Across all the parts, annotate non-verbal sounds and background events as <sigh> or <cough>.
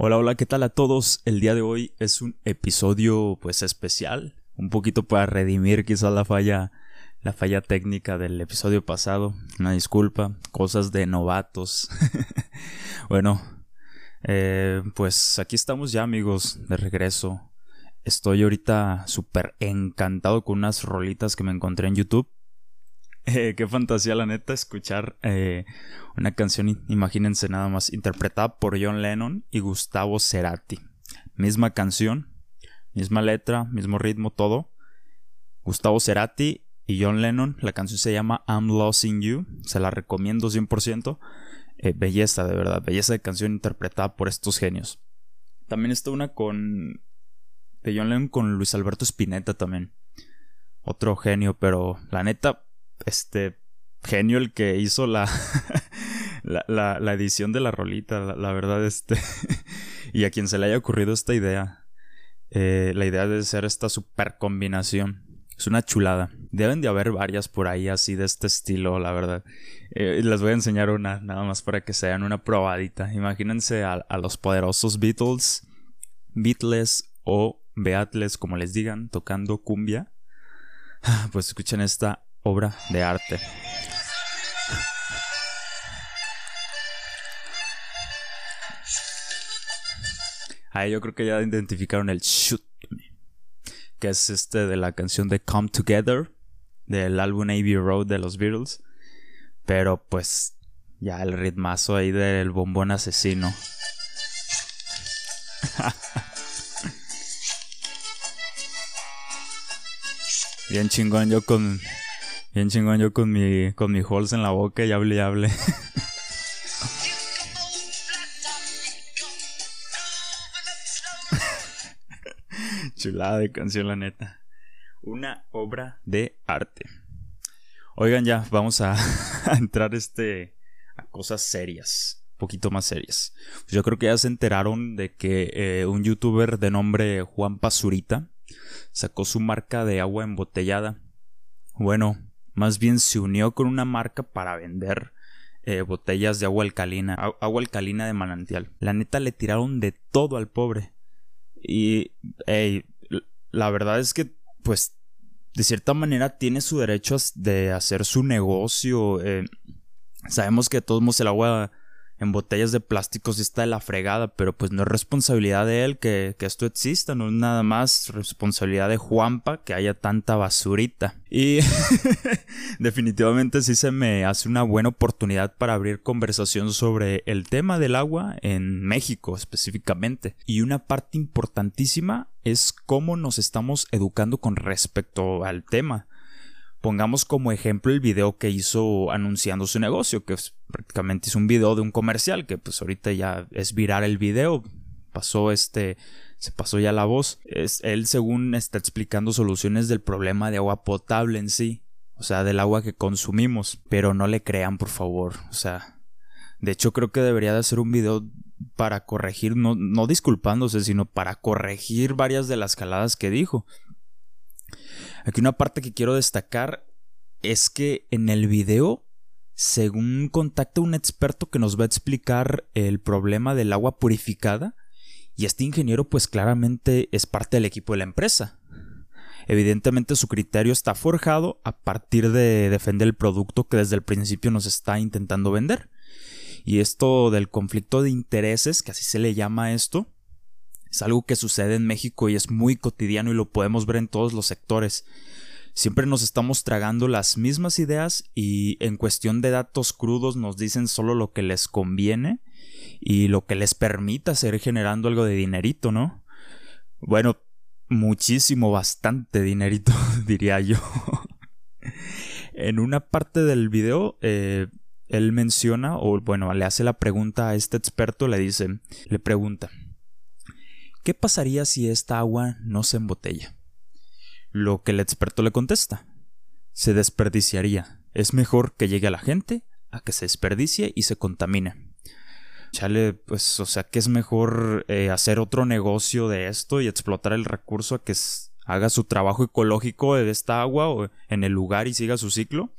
Hola, hola, ¿qué tal a todos? El día de hoy es un episodio pues especial, un poquito para redimir quizás la falla la falla técnica del episodio pasado, una disculpa, cosas de novatos. <laughs> bueno, eh, pues aquí estamos ya amigos, de regreso. Estoy ahorita súper encantado con unas rolitas que me encontré en YouTube. Eh, qué fantasía, la neta, escuchar eh, una canción, imagínense nada más, interpretada por John Lennon y Gustavo Cerati. Misma canción, misma letra, mismo ritmo, todo. Gustavo Cerati y John Lennon. La canción se llama I'm Losing You. Se la recomiendo 100%. Eh, belleza, de verdad. Belleza de canción interpretada por estos genios. También está una con. De John Lennon con Luis Alberto Spinetta también. Otro genio, pero la neta, este genio el que hizo <laughs> la, la, la, edición de la rolita, la, verdad, este, <laughs> y a quien se le haya ocurrido esta idea, eh, la idea de ser esta super combinación. Es una chulada. Deben de haber varias por ahí así de este estilo, la verdad. Eh, les voy a enseñar una, nada más para que sean una probadita. Imagínense a, a los poderosos Beatles, Beatles o Beatles, como les digan, tocando cumbia. <sighs> Pues escuchen esta obra de arte. Ahí yo creo que ya identificaron el shoot que es este de la canción de Come Together del álbum Abbey Road de los Beatles. Pero pues ya el ritmazo ahí del bombón asesino. <laughs> Bien chingón yo con Bien chingón yo con mi, con mi holes en la boca y hable y hable. <laughs> Chulada de canción, la neta. Una obra de arte. Oigan, ya, vamos <laughs> a, entrar este, a cosas serias. Poquito más serias. Pues yo creo que ya se enteraron de que eh, un youtuber de nombre Juan Pazurita sacó su marca de agua embotellada. Bueno, más bien se unió con una marca para vender eh, botellas de agua alcalina, agua alcalina de manantial. La neta le tiraron de todo al pobre. Y la verdad es que, pues, de cierta manera tiene su derecho de hacer su negocio. Eh, sabemos que todos modos el agua en botellas de plástico sí está de la fregada, pero pues no es responsabilidad de él que, que, esto exista, no es nada más responsabilidad de Juanpa que haya tanta basurita. Y <laughs> definitivamente sí se me hace una buena oportunidad para abrir conversación sobre el tema del agua en México específicamente. Y una parte importantísima es cómo nos estamos educando con respecto al tema. Pongamos como ejemplo el video que hizo anunciando su negocio, que prácticamente es un video de un comercial, que pues ahorita ya es viral el video, pasó este, se pasó ya la voz. Es, él según está explicando soluciones del problema de agua potable en sí, o sea, del agua que consumimos, pero no le crean por favor, o sea, de hecho creo que debería de hacer un video para corregir, no, no disculpándose, sino para corregir varias de las caladas que dijo. Aquí una parte que quiero destacar es que en el video, según contacta un experto que nos va a explicar el problema del agua purificada, y este ingeniero pues claramente es parte del equipo de la empresa. Evidentemente su criterio está forjado a partir de defender el producto que desde el principio nos está intentando vender. Y esto del conflicto de intereses, que así se le llama esto, es algo que sucede en México y es muy cotidiano y lo podemos ver en todos los sectores. Siempre nos estamos tragando las mismas ideas y en cuestión de datos crudos nos dicen solo lo que les conviene y lo que les permita seguir generando algo de dinerito, ¿no? Bueno, muchísimo, bastante dinerito, <laughs> diría yo. <laughs> en una parte del video, eh, él menciona, o bueno, le hace la pregunta a este experto, le dice, le pregunta, ¿Qué pasaría si esta agua no se embotella? Lo que el experto le contesta. Se desperdiciaría. Es mejor que llegue a la gente a que se desperdicie y se contamine. Chale, pues, o sea, que es mejor eh, hacer otro negocio de esto y explotar el recurso a que, haga su trabajo ecológico de esta agua o en el lugar y siga su ciclo.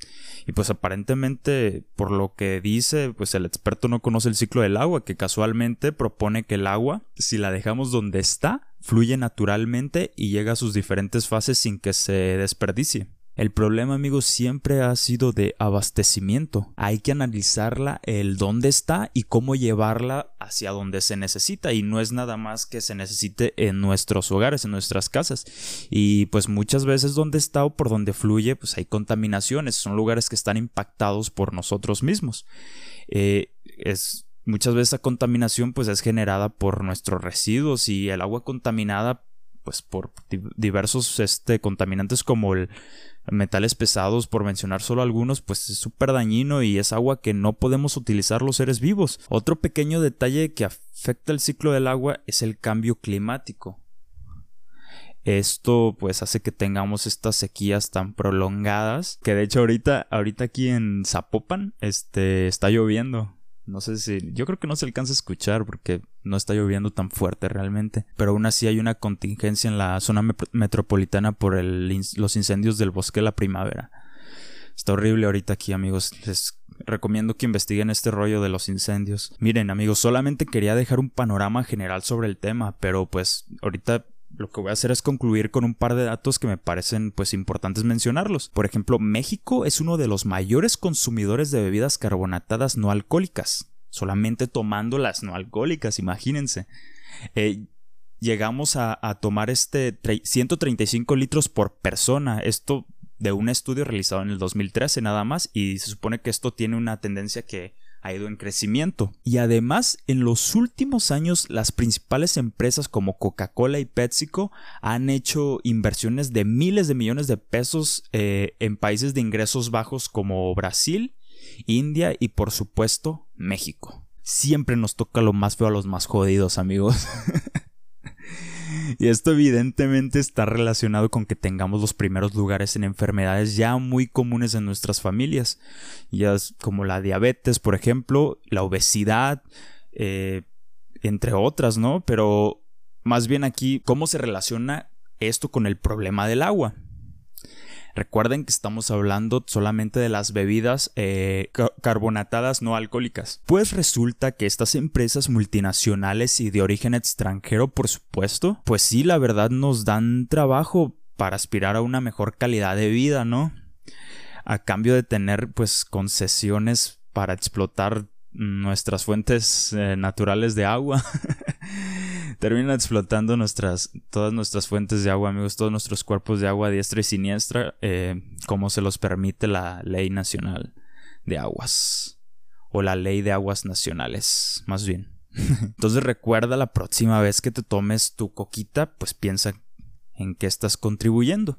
Y pues aparentemente, por lo que dice, pues el experto no conoce el ciclo del agua, que casualmente propone que el agua, si la dejamos donde está, fluye naturalmente y llega a sus diferentes fases sin que se desperdicie. El problema, amigos, siempre ha sido de abastecimiento. Hay que analizarla, el dónde está y cómo llevarla hacia donde se necesita. Y no es nada más que se necesite en nuestros hogares, en nuestras casas. Y pues muchas veces donde está o por donde fluye, pues hay contaminaciones. Son lugares que están impactados por nosotros mismos. Eh, es muchas veces esa contaminación pues es generada por nuestros residuos y el agua contaminada pues por diversos este, contaminantes como el metales pesados, por mencionar solo algunos, pues es súper dañino y es agua que no podemos utilizar los seres vivos. Otro pequeño detalle que afecta el ciclo del agua es el cambio climático. Esto pues hace que tengamos estas sequías tan prolongadas que de hecho ahorita ahorita aquí en Zapopan este está lloviendo no sé si. Yo creo que no se alcanza a escuchar porque no está lloviendo tan fuerte realmente. Pero aún así hay una contingencia en la zona metropolitana por los incendios del bosque de la primavera. Está horrible ahorita aquí, amigos. Les recomiendo que investiguen este rollo de los incendios. Miren, amigos, solamente quería dejar un panorama general sobre el tema, pero pues ahorita lo que voy a hacer es concluir con un par de datos que me parecen pues importantes mencionarlos. Por ejemplo, México es uno de los mayores consumidores de bebidas carbonatadas no alcohólicas. Solamente tomando las no alcohólicas, imagínense. Eh, llegamos a, a, tomar este 135 litros por persona. Esto de un estudio realizado en el 2013 nada más. Y se supone que esto tiene una tendencia que ha ido en crecimiento. Y además, en los últimos años, las principales empresas como Coca-Cola y PepsiCo han hecho inversiones de miles de millones de pesos eh, en países de ingresos bajos como Brasil, India y por supuesto México. Siempre nos toca lo más feo a los más jodidos, amigos. <laughs> Y esto evidentemente está relacionado con que tengamos los primeros lugares en enfermedades ya muy comunes en nuestras familias, ya como la diabetes, por ejemplo, la obesidad, eh, entre otras, ¿no? Pero más bien aquí, ¿cómo se relaciona esto con el problema del agua? Recuerden que estamos hablando solamente de las bebidas eh, carbonatadas no alcohólicas. Pues resulta que estas empresas multinacionales y de origen extranjero, por supuesto, pues sí, la verdad nos dan trabajo para aspirar a una mejor calidad de vida, ¿no? A cambio de tener pues concesiones para explotar nuestras fuentes eh, naturales de agua. <laughs> terminan explotando nuestras, todas nuestras fuentes de agua, amigos, todos nuestros cuerpos de agua diestra y siniestra, eh, como se los permite la ley nacional de aguas. O la ley de aguas nacionales, más bien. <laughs> Entonces recuerda la próxima vez que te tomes tu coquita, pues piensa en qué estás contribuyendo.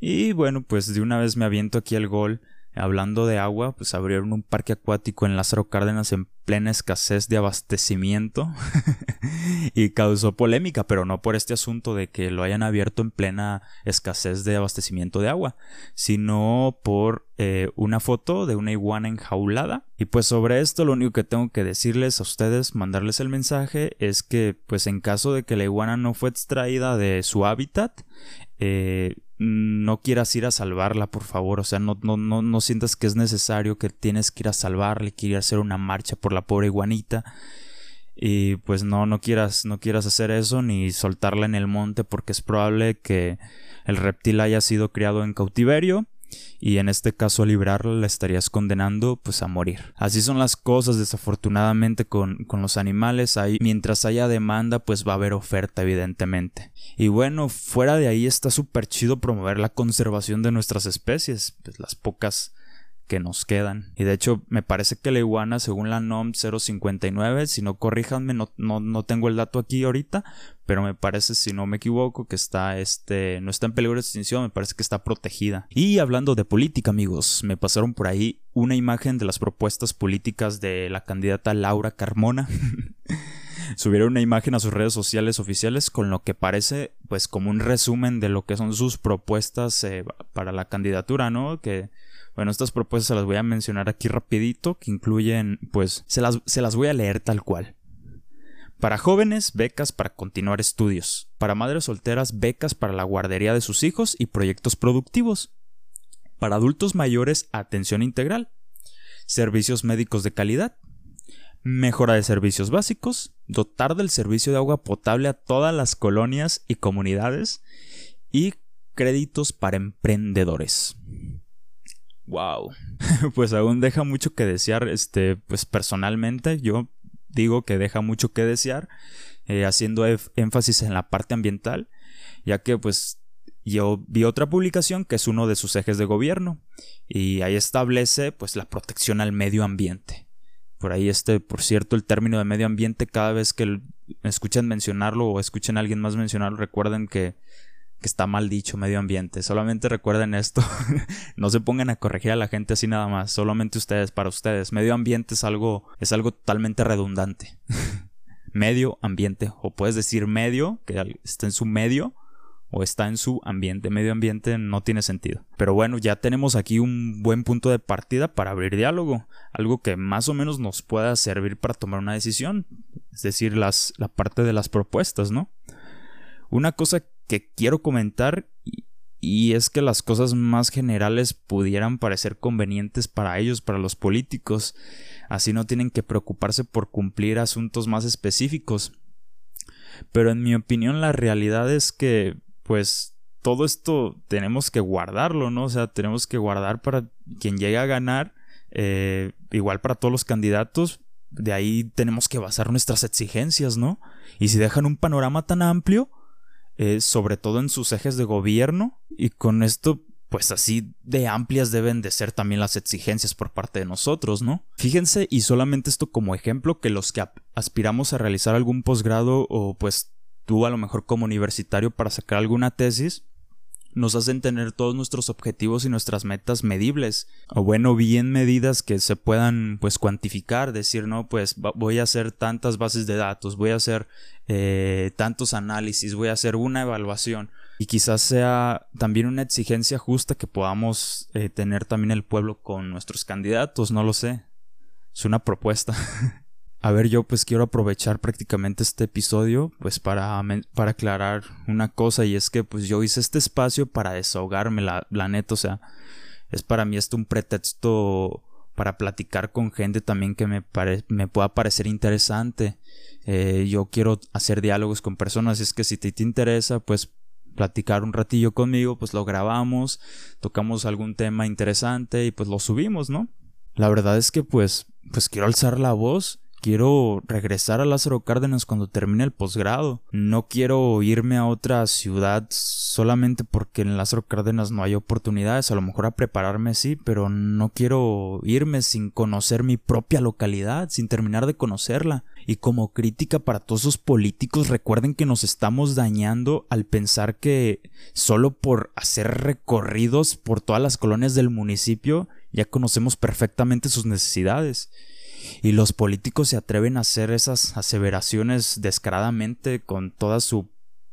Y bueno, pues de una vez me aviento aquí el gol Hablando de agua, pues abrieron un parque acuático en Lázaro Cárdenas en plena escasez de abastecimiento <laughs> y causó polémica, pero no por este asunto de que lo hayan abierto en plena escasez de abastecimiento de agua, sino por eh, una foto de una iguana enjaulada. Y pues sobre esto lo único que tengo que decirles a ustedes, mandarles el mensaje, es que pues en caso de que la iguana no fue extraída de su hábitat, eh, no quieras ir a salvarla, por favor. O sea, no, no, no, no sientas que es necesario que tienes que ir a salvarla, que ir a hacer una marcha por la pobre iguanita. Y pues no, no quieras, no quieras hacer eso ni soltarla en el monte porque es probable que el reptil haya sido criado en cautiverio y en este caso a librarla la estarías condenando pues a morir. Así son las cosas desafortunadamente con, con los animales, ahí, mientras haya demanda pues va a haber oferta evidentemente. Y bueno, fuera de ahí está súper chido promover la conservación de nuestras especies, pues las pocas que nos quedan. Y de hecho, me parece que la iguana, según la NOM 059, si no corríjanme, no, no, tengo el dato aquí ahorita, pero me parece, si no me equivoco, que está este, no está en peligro de extinción, me parece que está protegida. Y hablando de política, amigos, me pasaron por ahí una imagen de las propuestas políticas de la candidata Laura Carmona. <laughs> subieron una imagen a sus redes sociales oficiales con lo que parece pues como un resumen de lo que son sus propuestas eh, para la candidatura, ¿no? Que bueno, estas propuestas se las voy a mencionar aquí rapidito, que incluyen, pues, se las, se las voy a leer tal cual. Para jóvenes, becas para continuar estudios. Para madres solteras, becas para la guardería de sus hijos y proyectos productivos. Para adultos mayores, atención integral. Servicios médicos de calidad. Mejora de servicios básicos. Dotar del servicio de agua potable a todas las colonias y comunidades. Y créditos para emprendedores. Wow. <laughs> pues aún deja mucho que desear, este, pues personalmente yo digo que deja mucho que desear, eh, haciendo énfasis en la parte ambiental, ya que pues yo vi otra publicación que es uno de sus ejes de gobierno y ahí establece pues la protección al medio ambiente. Por ahí este, por cierto, el término de medio ambiente cada vez que escuchen mencionarlo o escuchen a alguien más mencionarlo, recuerden que que está mal dicho medio ambiente. Solamente recuerden esto. <laughs> no se pongan a corregir a la gente así nada más. Solamente ustedes, para ustedes. Medio ambiente es algo, es algo totalmente redundante. <laughs> medio ambiente. O puedes decir medio, que está en su medio, o está en su ambiente. Medio ambiente no tiene sentido. Pero bueno, ya tenemos aquí un buen punto de partida para abrir diálogo. Algo que más o menos nos pueda servir para tomar una decisión. Es decir, las, la parte de las propuestas, ¿no? Una cosa que quiero comentar y es que las cosas más generales pudieran parecer convenientes para ellos, para los políticos. Así no tienen que preocuparse por cumplir asuntos más específicos. Pero en mi opinión la realidad es que pues todo esto tenemos que guardarlo, ¿no? O sea, tenemos que guardar para quien llegue a ganar, eh, igual para todos los candidatos, de ahí tenemos que basar nuestras exigencias, ¿no? Y si dejan un panorama tan amplio, eh, sobre todo en sus ejes de gobierno, y con esto pues así de amplias deben de ser también las exigencias por parte de nosotros, ¿no? Fíjense, y solamente esto como ejemplo, que los que aspiramos a realizar algún posgrado o pues tú a lo mejor como universitario para sacar alguna tesis, nos hacen tener todos nuestros objetivos y nuestras metas medibles o bueno bien medidas que se puedan pues cuantificar decir no pues voy a hacer tantas bases de datos voy a hacer eh, tantos análisis voy a hacer una evaluación y quizás sea también una exigencia justa que podamos eh, tener también el pueblo con nuestros candidatos no lo sé. Es una propuesta <laughs> A ver, yo pues quiero aprovechar prácticamente este episodio pues para, para aclarar una cosa y es que pues yo hice este espacio para desahogarme, la, la neta, o sea, es para mí esto un pretexto para platicar con gente también que me, me pueda parecer interesante. Eh, yo quiero hacer diálogos con personas, y es que si te, te interesa, pues platicar un ratillo conmigo, pues lo grabamos, tocamos algún tema interesante y pues lo subimos, ¿no? La verdad es que pues, pues quiero alzar la voz quiero regresar a Lázaro Cárdenas cuando termine el posgrado. No quiero irme a otra ciudad solamente porque en Lázaro Cárdenas no hay oportunidades. A lo mejor a prepararme sí, pero no quiero irme sin conocer mi propia localidad, sin terminar de conocerla. Y como crítica para todos esos políticos, recuerden que nos estamos dañando al pensar que solo por hacer recorridos por todas las colonias del municipio ya conocemos perfectamente sus necesidades. Y los políticos se atreven a hacer esas aseveraciones descaradamente con toda su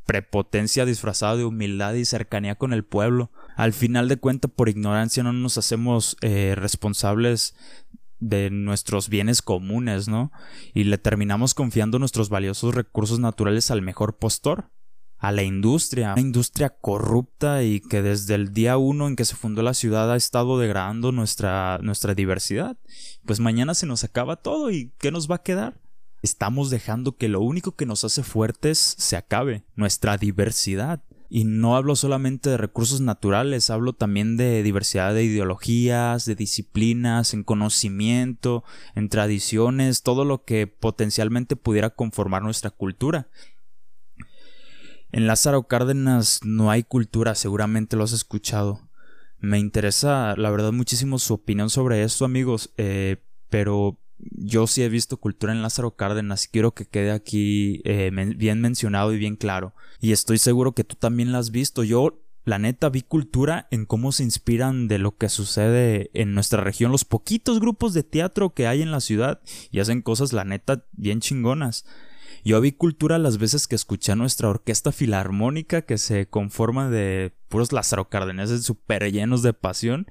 prepotencia disfrazada de humildad y cercanía con el pueblo. Al final de cuentas, por ignorancia no nos hacemos eh, responsables de nuestros bienes comunes, ¿no? Y le terminamos confiando nuestros valiosos recursos naturales al mejor postor a la industria, una industria corrupta y que desde el día uno en que se fundó la ciudad ha estado degradando nuestra, nuestra diversidad. Pues mañana se nos acaba todo y ¿qué nos va a quedar? Estamos dejando que lo único que nos hace fuertes se acabe, nuestra diversidad. Y no hablo solamente de recursos naturales, hablo también de diversidad de ideologías, de disciplinas, en conocimiento, en tradiciones, todo lo que potencialmente pudiera conformar nuestra cultura. En Lázaro Cárdenas no hay cultura, seguramente lo has escuchado. Me interesa, la verdad, muchísimo su opinión sobre esto, amigos, eh, pero yo sí he visto cultura en Lázaro Cárdenas quiero que quede aquí eh, bien mencionado y bien claro. Y estoy seguro que tú también la has visto. Yo, la neta, vi cultura en cómo se inspiran de lo que sucede en nuestra región, los poquitos grupos de teatro que hay en la ciudad y hacen cosas, la neta, bien chingonas. Yo vi cultura las veces que escuché a nuestra orquesta filarmónica que se conforma de puros Lázaro Cárdenas súper llenos de pasión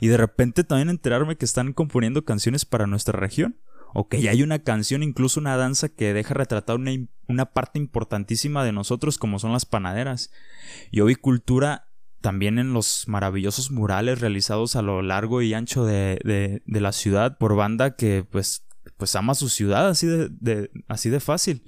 y de repente también enterarme que están componiendo canciones para nuestra región o que ya hay una canción, incluso una danza que deja retratar una, una parte importantísima de nosotros como son las panaderas. Yo vi cultura también en los maravillosos murales realizados a lo largo y ancho de, de, de la ciudad por banda que pues, pues ama su ciudad así de, de, así de fácil.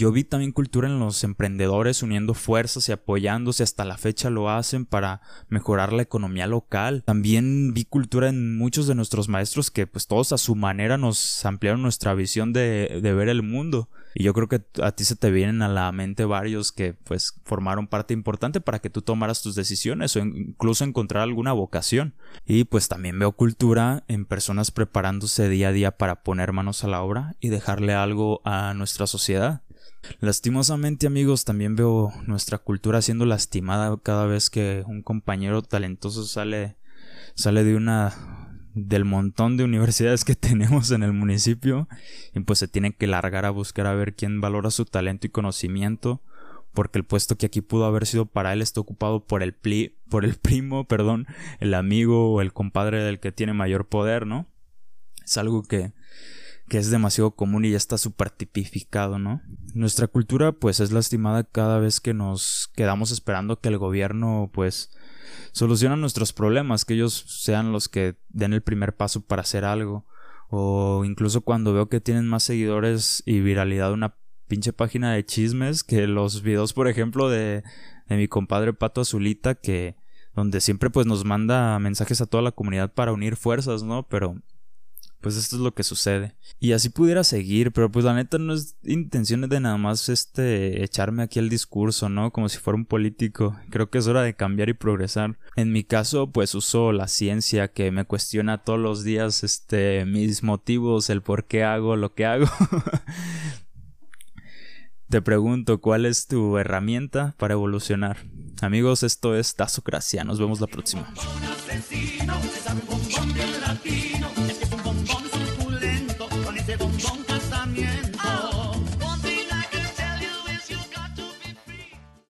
Yo vi también cultura en los emprendedores uniendo fuerzas y apoyándose, hasta la fecha lo hacen para mejorar la economía local. También vi cultura en muchos de nuestros maestros que pues todos a su manera nos ampliaron nuestra visión de, de ver el mundo. Y yo creo que a ti se te vienen a la mente varios que pues formaron parte importante para que tú tomaras tus decisiones o incluso encontrar alguna vocación. Y pues también veo cultura en personas preparándose día a día para poner manos a la obra y dejarle algo a nuestra sociedad. Lastimosamente amigos, también veo nuestra cultura siendo lastimada cada vez que un compañero talentoso sale sale de una del montón de universidades que <laughs> tenemos en el municipio y pues se tiene que largar a buscar a ver quién valora su talento y conocimiento porque el puesto que aquí pudo haber sido para él está ocupado por el pli por el primo, <laughs> perdón, el amigo o el compadre del que tiene mayor poder, ¿no? Es algo que que es demasiado común y ya está súper tipificado, ¿no? Nuestra cultura pues es lastimada cada vez que nos quedamos esperando que el gobierno pues solucione nuestros problemas, que ellos sean los que den el primer paso para hacer algo. O incluso cuando veo que tienen más seguidores y viralidad una pinche página de chismes que los videos, por ejemplo, de, de mi compadre Pato Azulita, que donde siempre pues nos manda mensajes a toda la comunidad para unir fuerzas, ¿no? Pero pues esto es lo que sucede. Y así pudiera seguir, pero pues la neta no es intención de nada más este echarme aquí el discurso, ¿no? Como si fuera un político. Creo que es hora de cambiar y progresar. En mi caso, pues uso la ciencia que me cuestiona todos los días este mis motivos, el por qué hago lo que hago. <laughs> Te pregunto, ¿cuál es tu herramienta para evolucionar? Amigos, esto es Tazocracia. Nos vemos la próxima.